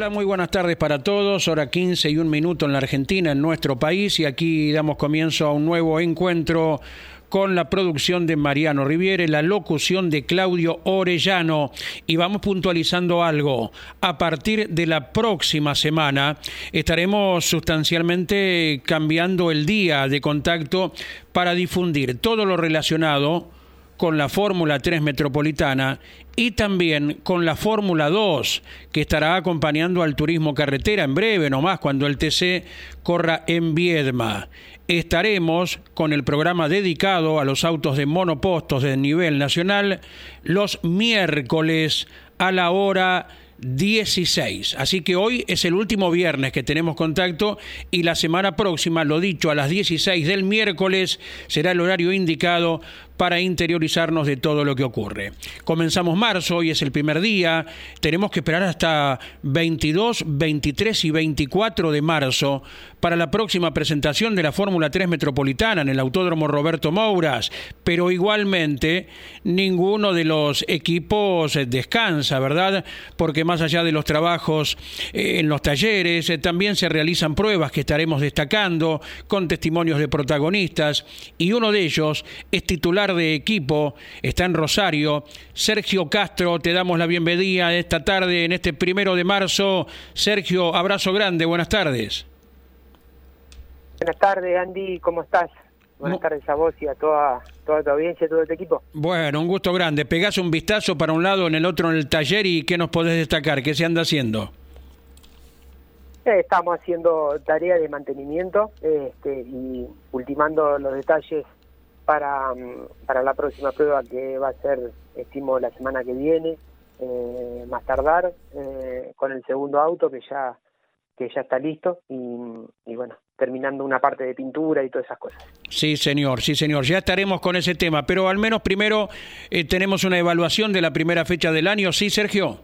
Hola, muy buenas tardes para todos. Hora 15 y un minuto en la Argentina, en nuestro país, y aquí damos comienzo a un nuevo encuentro con la producción de Mariano Riviere, la locución de Claudio Orellano. Y vamos puntualizando algo. A partir de la próxima semana estaremos sustancialmente cambiando el día de contacto para difundir todo lo relacionado con la Fórmula 3 Metropolitana y también con la Fórmula 2, que estará acompañando al turismo carretera en breve, nomás cuando el TC corra en Viedma. Estaremos con el programa dedicado a los autos de monopostos de nivel nacional los miércoles a la hora 16. Así que hoy es el último viernes que tenemos contacto y la semana próxima, lo dicho, a las 16 del miércoles será el horario indicado para interiorizarnos de todo lo que ocurre. Comenzamos marzo, hoy es el primer día, tenemos que esperar hasta 22, 23 y 24 de marzo para la próxima presentación de la Fórmula 3 Metropolitana en el Autódromo Roberto Mouras, pero igualmente ninguno de los equipos descansa, ¿verdad? Porque más allá de los trabajos eh, en los talleres, eh, también se realizan pruebas que estaremos destacando con testimonios de protagonistas y uno de ellos es titular de equipo, está en Rosario. Sergio Castro, te damos la bienvenida esta tarde, en este primero de marzo. Sergio, abrazo grande, buenas tardes. Buenas tardes, Andy, ¿cómo estás? Buenas tardes a vos y a toda, toda tu audiencia, todo este equipo. Bueno, un gusto grande. Pegás un vistazo para un lado, en el otro en el taller y ¿qué nos podés destacar? ¿Qué se anda haciendo? Eh, estamos haciendo tareas de mantenimiento este, y ultimando los detalles para, mm, para la próxima prueba que va a ser, estimo, la semana que viene, eh, más tardar, eh, con el segundo auto que ya que ya está listo y, bueno, terminando una parte de pintura y todas esas cosas. Sí, señor, sí, señor. Ya estaremos con ese tema, pero al menos primero eh, tenemos una evaluación de la primera fecha del año, ¿sí, Sergio?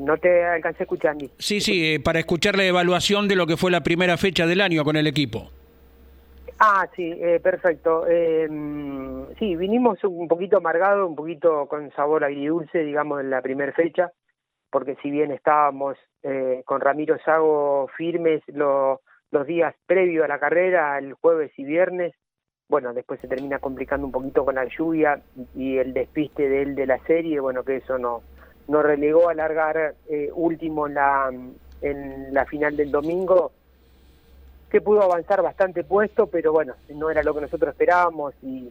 no te alcancé a escuchar, Andy. Sí, sí, para escuchar la evaluación de lo que fue la primera fecha del año con el equipo. Ah, sí, eh, perfecto. Eh, sí, vinimos un poquito amargado, un poquito con sabor agridulce, digamos, en la primera fecha, porque si bien estábamos eh, con Ramiro Sago firmes los días previos a la carrera, el jueves y viernes, bueno, después se termina complicando un poquito con la lluvia y el despiste de él de la serie, bueno, que eso no nos relegó a largar eh, último la, en la final del domingo que pudo avanzar bastante puesto, pero bueno, no era lo que nosotros esperábamos y,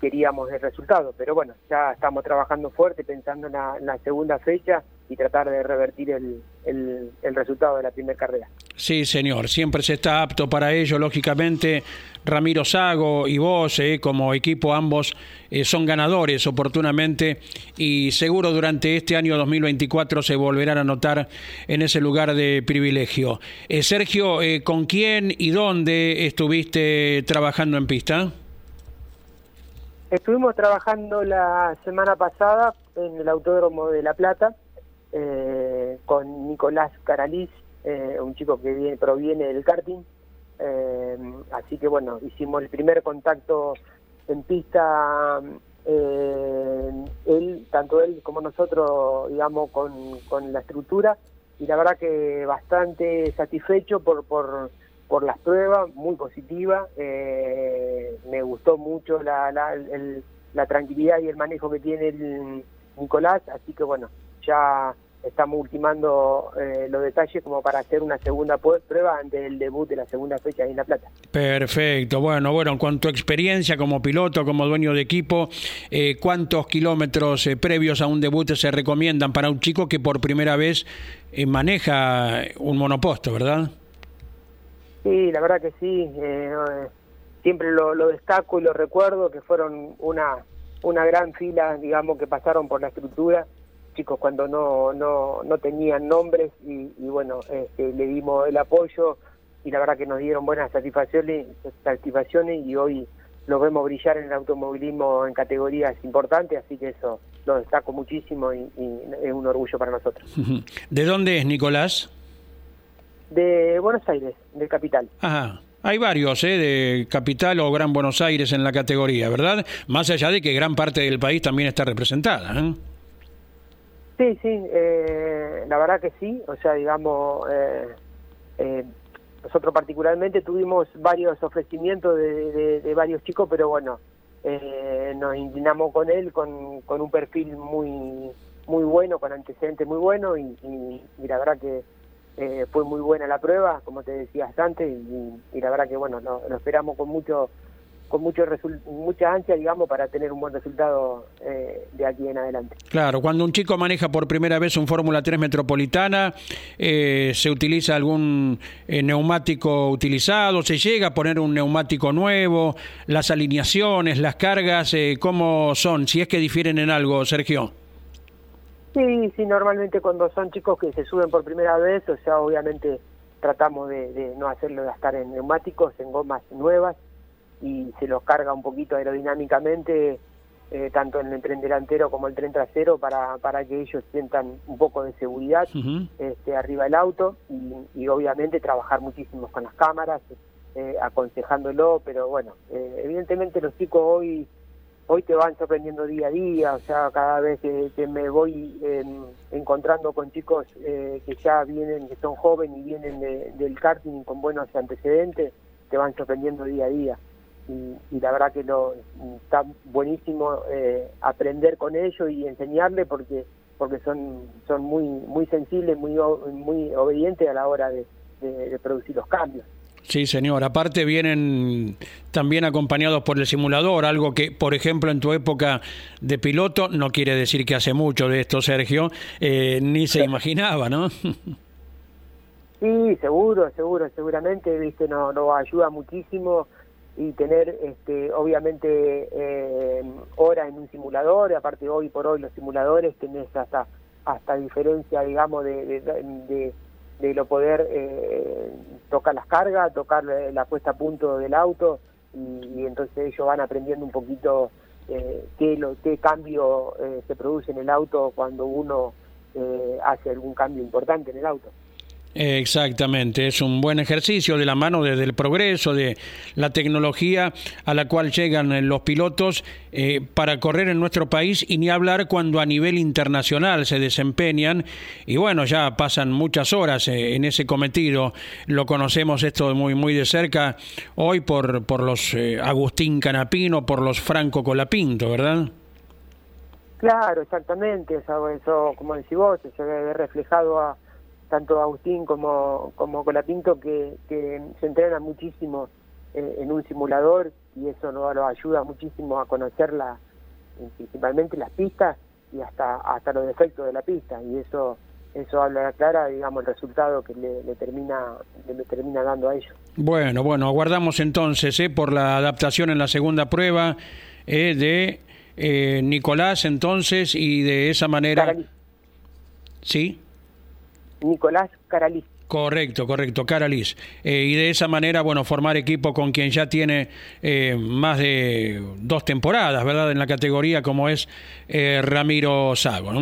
queríamos el resultado. Pero bueno, ya estamos trabajando fuerte pensando en la, segunda fecha y tratar de revertir el, el resultado de la primera carrera. Sí, señor, siempre se está apto para ello, lógicamente. Ramiro Sago y vos, eh, como equipo, ambos eh, son ganadores oportunamente y seguro durante este año 2024 se volverán a notar en ese lugar de privilegio. Eh, Sergio, ¿con quién y dónde estuviste trabajando en pista? Estuvimos trabajando la semana pasada en el Autódromo de La Plata con Nicolás Caraliz, un chico que viene, proviene del karting. Eh, así que bueno, hicimos el primer contacto en pista, eh, él, tanto él como nosotros, digamos, con, con la estructura, y la verdad que bastante satisfecho por, por, por las pruebas, muy positiva, eh, me gustó mucho la, la, la tranquilidad y el manejo que tiene el Nicolás, así que bueno, ya estamos ultimando eh, los detalles como para hacer una segunda prueba antes del debut de la segunda fecha en La Plata. Perfecto, bueno, bueno, en cuanto experiencia como piloto, como dueño de equipo, eh, ¿cuántos kilómetros eh, previos a un debut se recomiendan para un chico que por primera vez maneja un monoposto, verdad? Sí, la verdad que sí, siempre lo, lo, destaco y lo recuerdo, que fueron una una gran fila, digamos, que pasaron por la estructura, chicos cuando no, no, no tenían nombres y, bueno, este, le dimos el apoyo y la verdad que nos dieron buenas satisfacciones, satisfacciones y hoy lo vemos brillar en el automovilismo en categorías importantes, así que eso lo destaco muchísimo y, es un orgullo para nosotros. ¿De dónde es Nicolás? De Buenos Aires, de Capital. Ajá. Hay varios, ¿eh? de Capital o Gran Buenos Aires en la categoría, ¿verdad? Más allá de que gran parte del país también está representada. ¿eh? Sí, sí, eh, la verdad que sí. O sea, digamos, eh, eh, nosotros particularmente tuvimos varios ofrecimientos de, varios chicos, pero bueno, nos inclinamos con él con, con un perfil muy muy bueno, con antecedentes muy buenos y, y la verdad que eh, fue muy buena la prueba, como te decías antes, y, la verdad que bueno, lo, esperamos con mucho con mucho mucha ansia, digamos, para tener un buen resultado eh, de aquí en adelante. Claro, cuando un chico maneja por primera vez un Fórmula 3 Metropolitana, eh, ¿se utiliza algún neumático utilizado? ¿Se llega a poner un neumático nuevo? ¿Las alineaciones, las cargas, cómo son? Si es que difieren en algo, Sergio. Sí, sí, normalmente cuando son chicos que se suben por primera vez, o sea, obviamente tratamos de, no hacerlo gastar en neumáticos, en gomas nuevas, y se los carga un poquito aerodinámicamente, eh, tanto en el tren delantero como el tren trasero, para, para que ellos sientan un poco de seguridad este, arriba del auto, y, obviamente trabajar muchísimo con las cámaras, eh, aconsejándolo, pero bueno, eh, evidentemente los chicos hoy hoy te van sorprendiendo día a día, o sea, cada vez que, me voy em, encontrando con chicos eh, que ya vienen, que son jóvenes y vienen del karting con buenos antecedentes, te van sorprendiendo día a día. Y, la verdad que lo, está buenísimo eh, aprender con ellos y enseñarles porque porque son son muy muy sensibles, muy muy obedientes a la hora de producir los cambios. Sí, señor. Aparte vienen también acompañados por el simulador, algo que, por ejemplo, en tu época de piloto, no quiere decir que hace mucho de esto, Sergio, eh, ni se imaginaba, ¿no? Sí, seguro, seguro, seguramente, viste, nos no ayuda muchísimo y tener, este, obviamente, eh, horas en un simulador, aparte hoy por hoy los simuladores tenés hasta hasta diferencia, digamos, de, de de lo poder eh, tocar las cargas, tocar la puesta a punto del auto y, entonces ellos van aprendiendo un poquito eh, qué, lo, qué cambio eh, se produce en el auto cuando uno eh, hace algún cambio importante en el auto. Exactamente, es un buen ejercicio de la mano desde el progreso, de la tecnología a la cual llegan los pilotos eh, para correr en nuestro país y ni hablar cuando a nivel internacional se desempeñan. Y bueno, ya pasan muchas horas eh, en ese cometido, lo conocemos esto muy muy de cerca hoy por, por los eh, Agustín Canapino, por los Franco Colapinto, ¿verdad? Claro, exactamente, eso, eso como decís vos, se ve reflejado a tanto Agustín como, como Colapinto, que, que se entrenan muchísimo eh, en un simulador y eso nos, ayuda muchísimo a conocer la, principalmente las pistas y hasta hasta los defectos de la pista y eso eso habla clara digamos el resultado que le, termina le termina dando a ellos bueno bueno aguardamos entonces ¿eh? por la adaptación en la segunda prueba eh, de eh, Nicolás entonces y de esa manera sí Nicolás Caralis. Correcto, correcto, Caralis. Eh, y de esa manera, bueno, formar equipo con quien ya tiene eh, más de dos temporadas, ¿verdad? En la categoría como es eh, Ramiro Sago.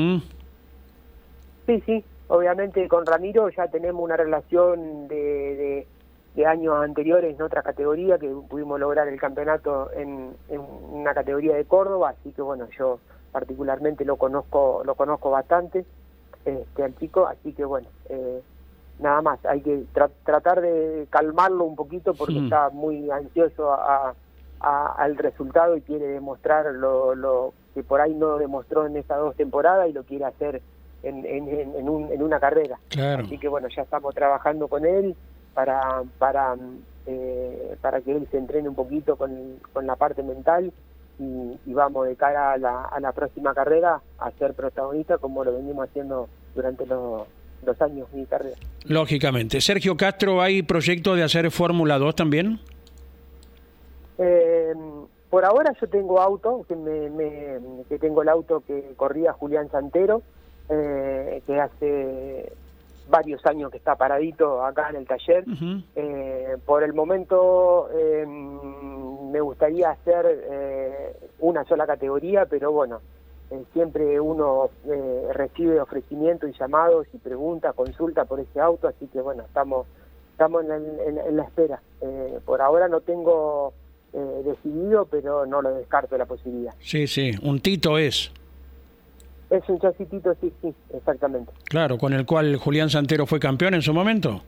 Sí, sí, obviamente con Ramiro ya tenemos una relación de, de, años anteriores en otra categoría, que pudimos lograr el campeonato en, en una categoría de Córdoba, así que bueno, yo particularmente lo conozco, lo conozco bastante este, al chico, así que bueno, eh, nada más, hay que tratar de calmarlo un poquito porque está muy ansioso a, al resultado y quiere demostrar lo, lo, que por ahí no demostró en estas dos temporadas y lo quiere hacer en, en, en, un, en una carrera. Así que bueno, ya estamos trabajando con él para, para, eh, para que él se entrene un poquito con, con la parte mental y, vamos de cara a la, a la próxima carrera a ser protagonista como lo venimos haciendo durante los, años de mi carrera. Lógicamente. Sergio Castro, ¿hay proyecto de hacer Fórmula 2 también? Eh, por ahora yo tengo auto, que, me, que tengo el auto que corría Julián Santero, eh, que hace varios años que está paradito acá en el taller. Eh, por el momento eh, me gustaría hacer una sola categoría, pero bueno, siempre uno recibe ofrecimientos y llamados y preguntas, consulta por ese auto, así que bueno, estamos estamos en, la espera. por ahora no tengo decidido, pero no lo descarto la posibilidad. Sí, sí, un Tito es. Es un chasitito, sí, sí, exactamente. Claro, con el cual Julián Santero fue campeón en su momento.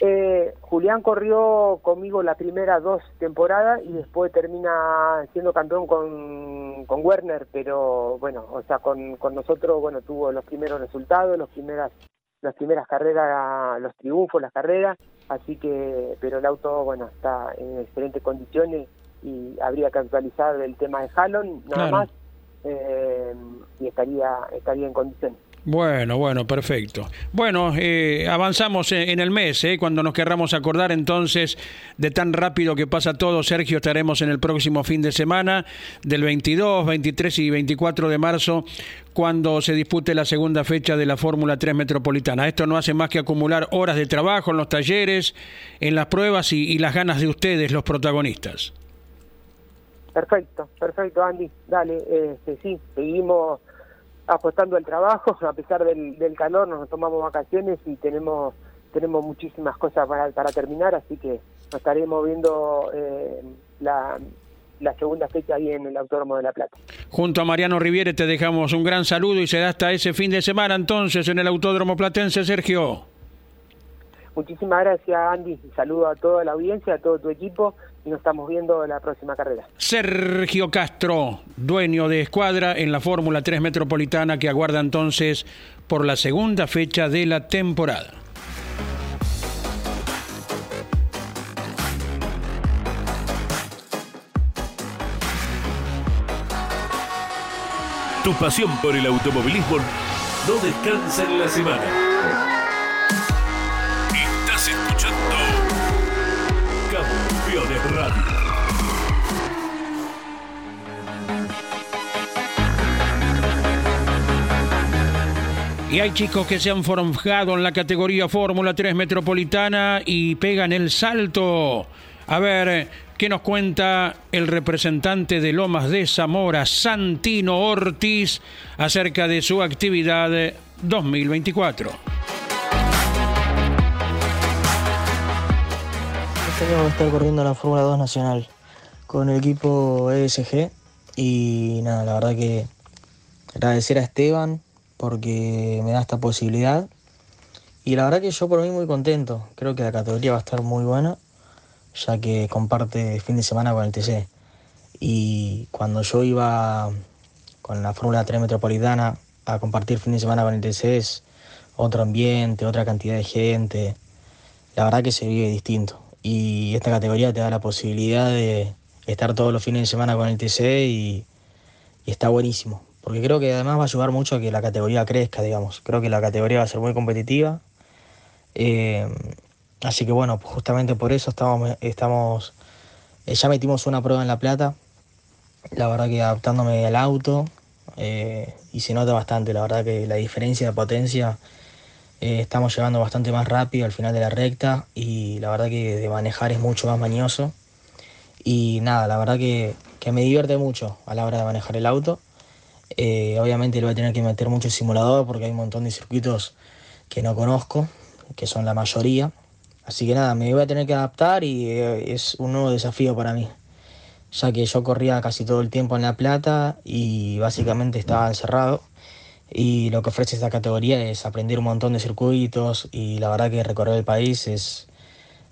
Eh, Julián corrió conmigo las primeras dos temporadas y después termina siendo campeón con, con Werner, pero bueno, o sea, con, con nosotros, bueno, tuvo los primeros resultados, los primeras las primeras carreras, los triunfos, las carreras, así que, pero el auto, bueno, está en excelentes condiciones y habría que actualizar el tema de Hallon, nada más eh, y estaría, estaría en condiciones. Bueno, bueno, perfecto. Bueno, eh, avanzamos en el mes, eh, cuando nos querramos acordar entonces de tan rápido que pasa todo, Sergio, estaremos en el próximo fin de semana del 22, 23 y 24 de marzo, cuando se dispute la segunda fecha de la Fórmula 3 Metropolitana. Esto no hace más que acumular horas de trabajo en los talleres, en las pruebas y las ganas de ustedes, los protagonistas. Perfecto, perfecto, Andy. Dale, este, sí, seguimos apostando al trabajo, a pesar del, calor, nos tomamos vacaciones y tenemos tenemos muchísimas cosas para, para terminar, así que nos estaremos viendo eh, la, la segunda fecha ahí en el Autódromo de La Plata. Junto a Mariano Riviere te dejamos un gran saludo y será hasta ese fin de semana entonces en el Autódromo Platense, Sergio. Muchísimas gracias, Andy. Saludo a toda la audiencia, a todo tu equipo y nos estamos viendo en la próxima carrera. Sergio Castro, dueño de escuadra en la Fórmula 3 Metropolitana que aguarda entonces por la segunda fecha de la temporada. Tu pasión por el automovilismo no descansa en la semana Y hay chicos que se han forjado en la categoría Fórmula 3 Metropolitana y pegan el salto. A ver, ¿qué nos cuenta el representante de Lomas de Zamora, Santino Ortiz, acerca de su actividad 2024? Este año voy a estar corriendo la Fórmula 2 Nacional con el equipo ESG y nada, la verdad que agradecer a Esteban porque me da esta posibilidad. Y la verdad que yo por mí muy contento. Creo que la categoría va a estar muy buena, ya que comparte fin de semana con el TC. Y cuando yo iba con la Fórmula 3 Metropolitana a compartir fin de semana con el TC es otro ambiente, otra cantidad de gente. La verdad que se vive distinto. Y esta categoría te da la posibilidad de estar todos los fines de semana con el TC y, está buenísimo porque creo que además va a ayudar mucho a que la categoría crezca, digamos. Creo que la categoría va a ser muy competitiva. Eh, así que bueno, justamente por eso estamos, estamos eh, ya metimos una prueba en La Plata, la verdad que adaptándome al auto, eh, y se nota bastante, la verdad que la diferencia de potencia estamos llevando bastante más rápido al final de la recta y la verdad que de manejar es mucho más mañoso. Y nada, la verdad que, me divierte mucho a la hora de manejar el auto. Eh, obviamente le voy a tener que meter mucho simulador porque hay un montón de circuitos que no conozco, que son la mayoría. Así que nada, me voy a tener que adaptar y eh, es un nuevo desafío para mí, ya que yo corría casi todo el tiempo en La Plata y básicamente estaba encerrado. Y lo que ofrece esta categoría es aprender un montón de circuitos y la verdad que recorrer el país es,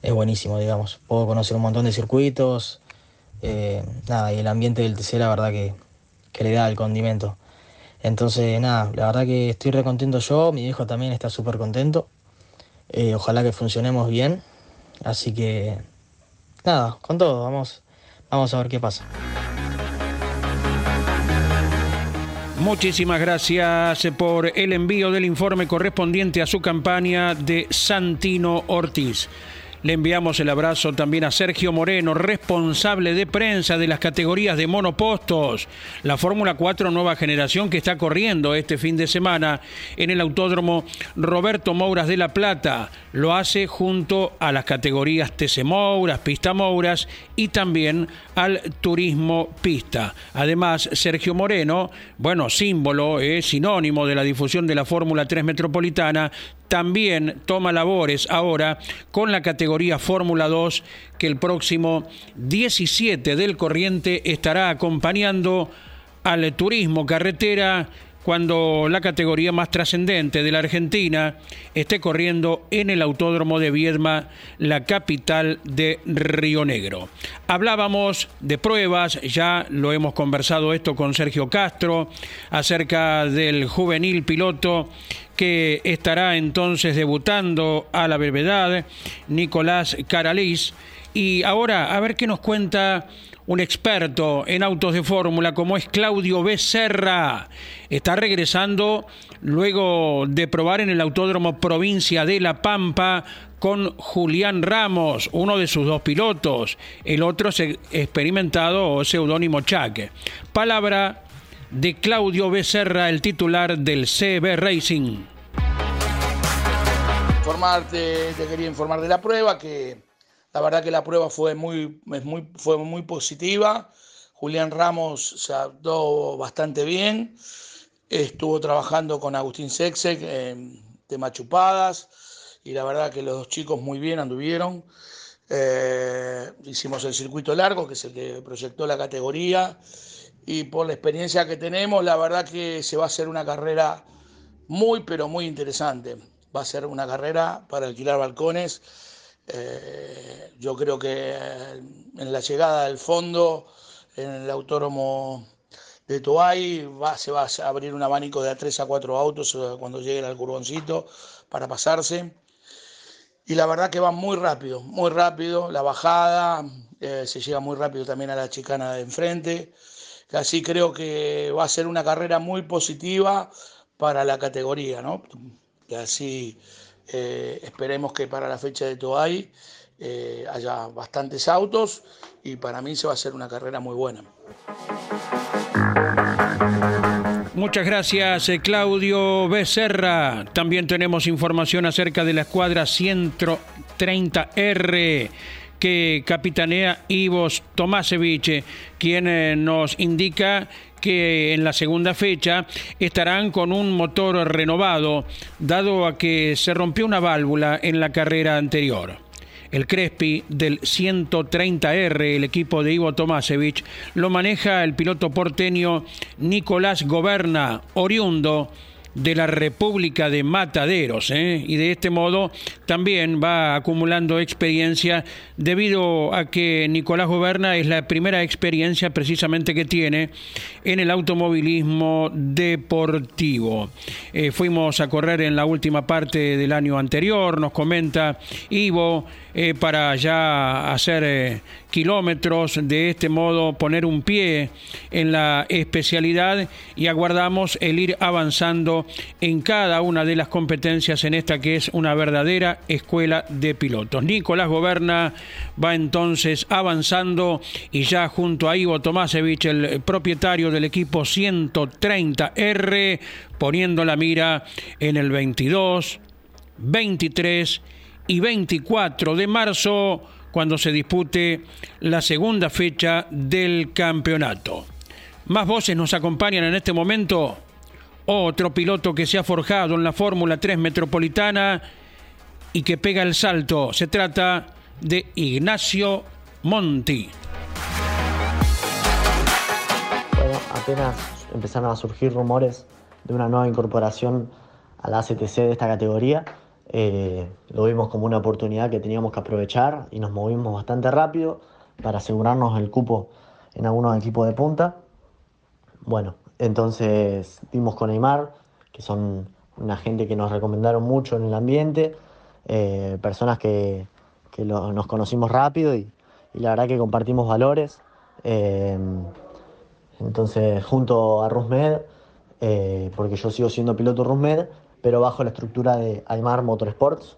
es buenísimo, digamos. Puedo conocer un montón de circuitos, eh, nada, y el ambiente del TC la verdad que, que le da el condimento. Entonces, nada, la verdad que estoy re contento yo, mi hijo también está súper contento. Eh, ojalá que funcionemos bien. Así que, nada, con todo, vamos, vamos a ver qué pasa. Muchísimas gracias por el envío del informe correspondiente a su campaña de Santino Ortiz. Le enviamos el abrazo también a Sergio Moreno, responsable de prensa de las categorías de monopostos. La Fórmula 4 nueva generación que está corriendo este fin de semana en el Autódromo Roberto Mouras de La Plata. Lo hace junto a las categorías TC Mouras, Pista Mouras y también al Turismo Pista. Además, Sergio Moreno, bueno, símbolo, es sinónimo de la difusión de la Fórmula 3 Metropolitana, también toma labores ahora con la categoría Fórmula 2 que el próximo 17 del corriente estará acompañando al turismo carretera cuando la categoría más trascendente de la Argentina esté corriendo en el Autódromo de Viedma, la capital de Río Negro. Hablábamos de pruebas, ya lo hemos conversado esto con Sergio Castro, acerca del juvenil piloto que estará entonces debutando a la brevedad, Nicolás Caralís. Y ahora, a ver qué nos cuenta un experto en autos de fórmula como es Claudio Becerra. Está regresando luego de probar en el Autódromo Provincia de La Pampa con Julián Ramos, uno de sus dos pilotos, el otro experimentado o seudónimo Chaque. Palabra de Claudio Becerra, el titular del CB Racing. Informarte, te quería informar de la prueba que la verdad que la prueba fue muy, muy, fue muy positiva. Julián Ramos se adaptó bastante bien. Estuvo trabajando con Agustín Sexek en tema chupadas y la verdad que los dos chicos muy bien anduvieron. Eh, hicimos el circuito largo, que es el que proyectó la categoría, y por la experiencia que tenemos, la verdad que se va a hacer una carrera muy, pero muy interesante. Va a ser una carrera para alquilar balcones eh, yo creo que en la llegada del fondo, en el autódromo de Toay, se va a abrir un abanico de a 3 a 4 autos eh, cuando lleguen al curboncito para pasarse. Y la verdad que va muy rápido, muy rápido. La bajada, eh, se llega muy rápido también a la chicana de enfrente. Así creo que va a ser una carrera muy positiva para la categoría, ¿no? Y así eh, esperemos que para la fecha de Toay eh, haya bastantes autos y para mí se va a ser una carrera muy buena. Muchas gracias, eh, Claudio Becerra. También tenemos información acerca de la escuadra 130R que capitanea Ivos Tomasevich, quien nos indica que en la segunda fecha estarán con un motor renovado, dado a que se rompió una válvula en la carrera anterior. El Crespi del 130R, el equipo de Ivo Tomasevich, lo maneja el piloto porteño Nicolás Goberna, oriundo de la República de Mataderos ¿eh? y de este modo también va acumulando experiencia debido a que Nicolás Goberna es la primera experiencia precisamente que tiene en el automovilismo deportivo. Eh, fuimos a correr en la última parte del año anterior, nos comenta Ivo, eh, para ya hacer kilómetros, de este modo poner un pie en la especialidad y aguardamos el ir avanzando en cada una de las competencias en esta que es una verdadera escuela de pilotos. Nicolás Goberna va entonces avanzando y ya junto a Ivo Tomasevich, el propietario del equipo 130R, poniendo la mira en el 22, 23 y 24 de marzo cuando se dispute la segunda fecha del campeonato. Más voces nos acompañan en este momento. Otro piloto que se ha forjado en la Fórmula 3 Metropolitana y que pega el salto. Se trata de Ignacio Monti. Bueno, apenas empezaron a surgir rumores de una nueva incorporación a la ACTC de esta categoría eh, lo vimos como una oportunidad que teníamos que aprovechar y nos movimos bastante rápido para asegurarnos el cupo en algunos equipos de punta. Bueno, entonces vimos con Neymar, que son una gente que nos recomendaron mucho en el ambiente, eh, personas que, nos conocimos rápido y, la verdad que compartimos valores. Eh, entonces, junto a Rusmed, porque yo sigo siendo piloto Rusmed, pero bajo la estructura de Aymar Motorsports.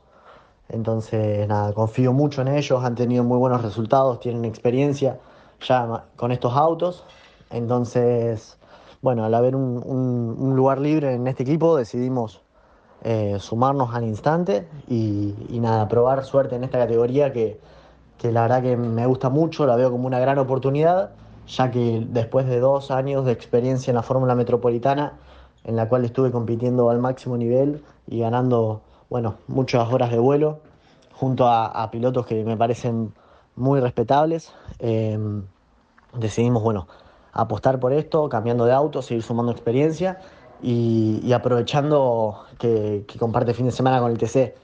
Entonces, nada, confío mucho en ellos, han tenido muy buenos resultados, tienen experiencia ya con estos autos. Entonces, bueno, al haber un, lugar libre en este equipo, decidimos eh, sumarnos al instante y, nada, probar suerte en esta categoría que, que la verdad que me gusta mucho, la veo como una gran oportunidad, ya que después de dos años de experiencia en la Fórmula Metropolitana, en la cual estuve compitiendo al máximo nivel y ganando bueno, muchas horas de vuelo junto a, pilotos que me parecen muy respetables. Em, decidimos, bueno, apostar por esto, cambiando de auto, seguir sumando experiencia y, aprovechando que, comparte fin de semana con el TC.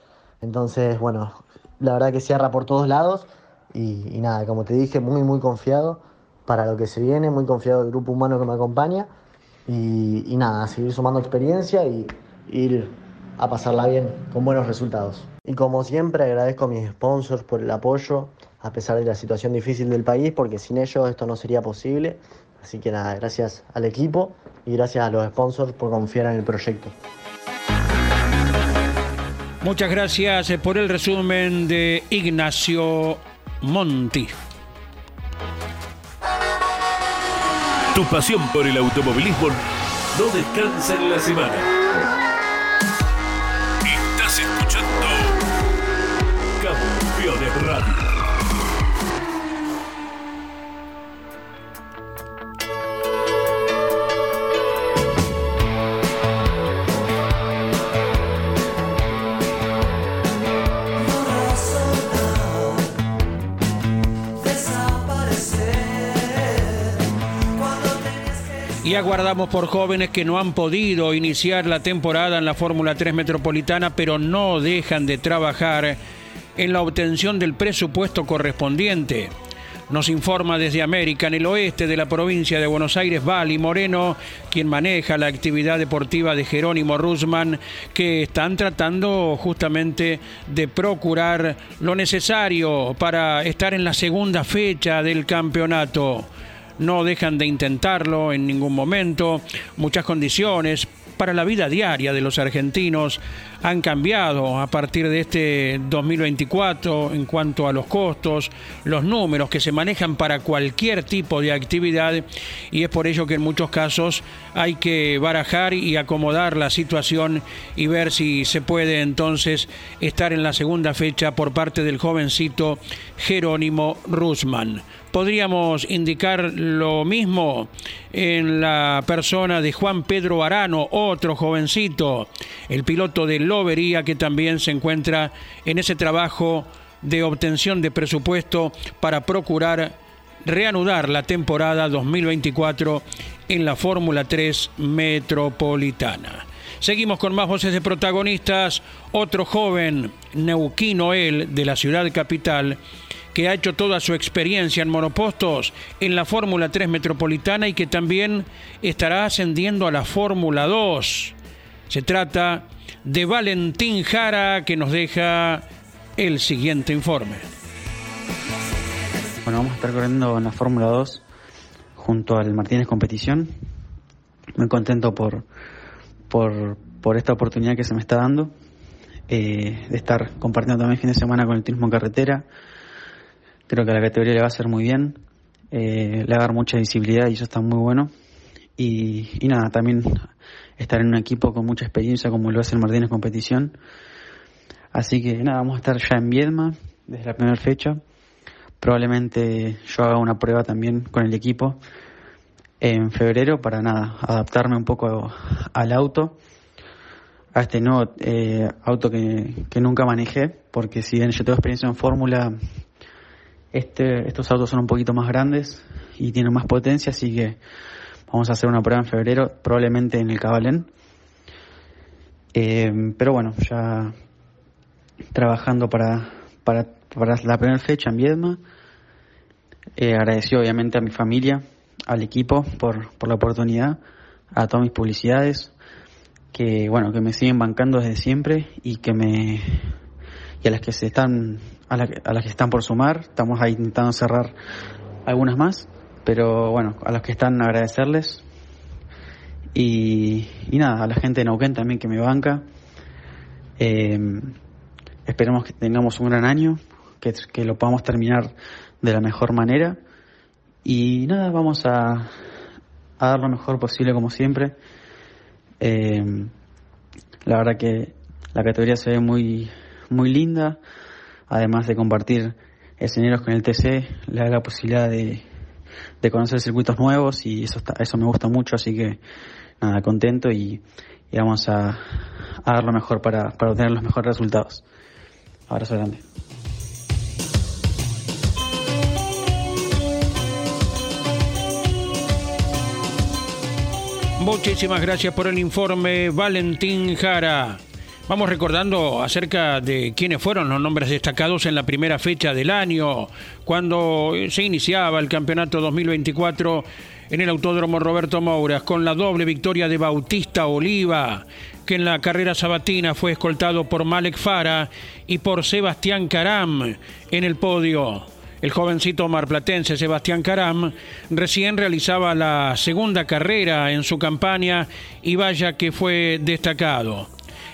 Entonces, bueno, la verdad que cierra por todos lados y, nada, como te dije, muy, muy confiado para lo que se viene, muy confiado del grupo humano que me acompaña y, nada, seguir sumando experiencia y ir a pasarla bien, con buenos resultados. Y como siempre agradezco a mis sponsors por el apoyo, a pesar de la situación difícil del país, porque sin ellos esto no sería posible. Así que nada, gracias al equipo y gracias a los sponsors por confiar en el proyecto. Muchas gracias eh, por el resumen de Ignacio Monti. Tu pasión por el automovilismo no descansa en la semana. Y aguardamos por jóvenes que no han podido iniciar la temporada en la Fórmula 3 Metropolitana, pero no dejan de trabajar en la obtención del presupuesto correspondiente. Nos informa desde América, en el oeste de la provincia de Buenos Aires, Vali Moreno, quien maneja la actividad deportiva de Jerónimo Rusman, que están tratando justamente de procurar lo necesario para estar en la segunda fecha del campeonato. No dejan de intentarlo en ningún momento, muchas condiciones para la vida diaria de los argentinos han cambiado a partir de este 2024 en cuanto a los costos, los números que se manejan para cualquier tipo de actividad y es por ello que en muchos casos hay que barajar y acomodar la situación y ver si se puede entonces estar en la segunda fecha por parte del jovencito Jerónimo Rusman. Podríamos indicar lo mismo en la persona de Juan Pedro Arano, otro jovencito, el piloto de Lobería que también se encuentra en ese trabajo de obtención de presupuesto para procurar reanudar la temporada 2024 en la Fórmula 3 Metropolitana. Seguimos con más voces de protagonistas. Otro joven, Neuquino él, de la ciudad capital, que ha hecho toda su experiencia en monopostos en la Fórmula 3 Metropolitana y que también estará ascendiendo a la Fórmula 2. Se trata de Valentín Jara que nos deja el siguiente informe. Bueno, vamos a estar corriendo en la Fórmula 2 junto al Martínez Competición. Muy contento por, por, esta oportunidad que se me está dando eh, de estar compartiendo también fin de semana con el turismo carretera, Creo que a la categoría le va a hacer muy bien, eh, le va a dar mucha visibilidad y eso está muy bueno. Y, nada, también estar en un equipo con mucha experiencia como lo hace el Martínez Competición. Así que nada, vamos a estar ya en Viedma desde la primera fecha. Probablemente yo haga una prueba también con el equipo en febrero para nada, adaptarme un poco al auto, a este nuevo eh, auto que, que nunca manejé, porque si bien yo tengo experiencia en Fórmula, este, estos autos son un poquito más grandes y tienen más potencia, así que vamos a hacer una prueba en febrero, probablemente en el Cabalén. Eh, pero bueno, ya trabajando para, para, la primera fecha en Viedma. Eh, agradecido obviamente a mi familia, al equipo por, por la oportunidad, a todas mis publicidades, que bueno, que me siguen bancando desde siempre y que me y a las que se están a, a las que están por sumar. Estamos ahí intentando cerrar algunas más, pero bueno, a los que están agradecerles. Y, nada, a la gente de Neuquén también que me banca. Em, esperemos que tengamos un gran año, que, que lo podamos terminar de la mejor manera. Y nada, vamos a, a dar lo mejor posible como siempre. Eh, la verdad que la categoría se ve muy, muy linda, además de compartir escenarios con el TC, le da la posibilidad de, de conocer circuitos nuevos y eso, está, eso me gusta mucho, así que nada, contento y, y vamos a, a, dar lo mejor para, para obtener los mejores resultados. Abrazo grande. Muchísimas gracias por el informe, Valentín Jara. Vamos recordando acerca de quiénes fueron los nombres destacados en la primera fecha del año, cuando se iniciaba el campeonato 2024 en el Autódromo Roberto Mouras, con la doble victoria de Bautista Oliva, que en la carrera sabatina fue escoltado por Malek Fara y por Sebastián Caram en el podio. El jovencito marplatense Sebastián Caram recién realizaba la segunda carrera en su campaña y vaya que fue destacado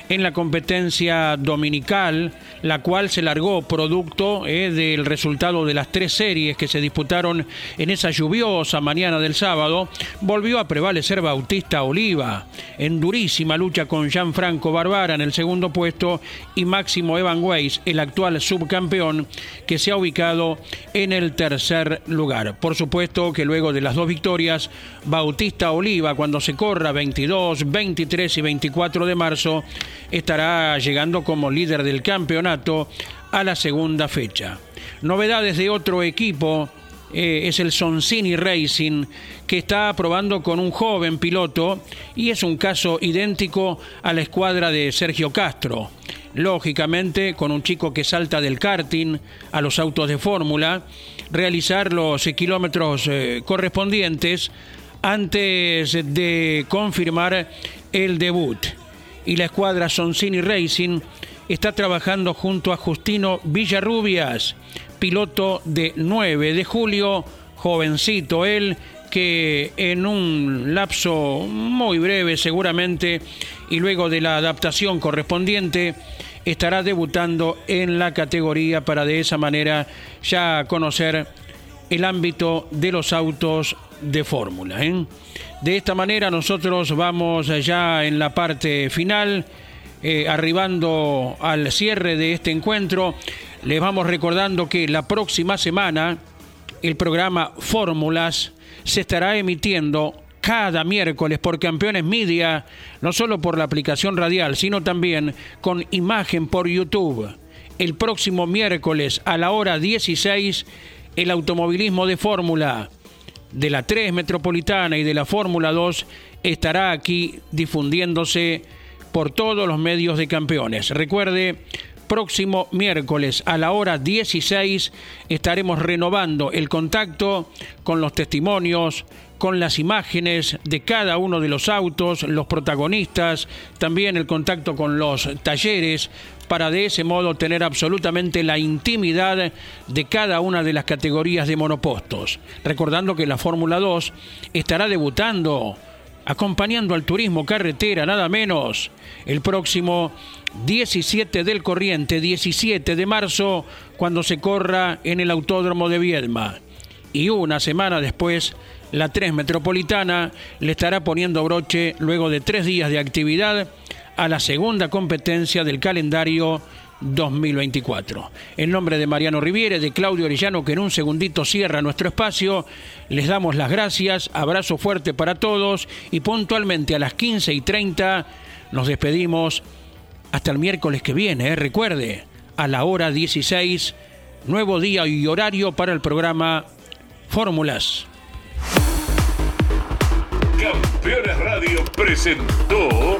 en la competencia dominical, la cual se largó producto eh, del resultado de las tres series que se disputaron en esa lluviosa mañana del sábado, volvió a prevalecer Bautista Oliva, en durísima lucha con Gianfranco Barbara en el segundo puesto y Máximo Evan Weiss, el actual subcampeón, que se ha ubicado en el tercer lugar. Por supuesto que luego de las dos victorias, Bautista Oliva, cuando se corra 22, 23 y 24 de marzo, estará llegando como líder del campeonato a la segunda fecha. Novedades de otro equipo eh, es el Soncini Racing, que está probando con un joven piloto y es un caso idéntico a la escuadra de Sergio Castro. Lógicamente, con un chico que salta del karting a los autos de fórmula, realizar los kilómetros eh, correspondientes antes de confirmar el debut y la escuadra Soncini Racing está trabajando junto a Justino Villarrubias, piloto de 9 de julio, jovencito él, que en un lapso muy breve seguramente y luego de la adaptación correspondiente estará debutando en la categoría para de esa manera ya conocer el ámbito de los autos de fórmula. ¿eh? De esta manera nosotros vamos ya en la parte final, eh, arribando al cierre de este encuentro. Les vamos recordando que la próxima semana el programa Fórmulas se estará emitiendo cada miércoles por Campeones Media, no solo por la aplicación radial, sino también con imagen por YouTube. El próximo miércoles a la hora 16, el automovilismo de Fórmula de la 3 Metropolitana y de la Fórmula 2 estará aquí difundiéndose por todos los medios de campeones. Recuerde, próximo miércoles a la hora 16 estaremos renovando el contacto con los testimonios, con las imágenes de cada uno de los autos, los protagonistas, también el contacto con los talleres, para de ese modo tener absolutamente la intimidad de cada una de las categorías de monopostos. Recordando que la Fórmula 2 estará debutando acompañando al turismo carretera, nada menos, el próximo 17 del corriente, 17 de marzo, cuando se corra en el Autódromo de Viedma. Y una semana después, la 3 Metropolitana le estará poniendo broche, luego de tres días de actividad, a la segunda competencia del calendario 2024. En nombre de Mariano Riviere, de Claudio Orellano, que en un segundito cierra nuestro espacio, les damos las gracias, abrazo fuerte para todos y puntualmente a las 15 y 30 nos despedimos hasta el miércoles que viene, ¿eh? recuerde, a la hora 16, nuevo día y horario para el programa Fórmulas. Campeones Radio presentó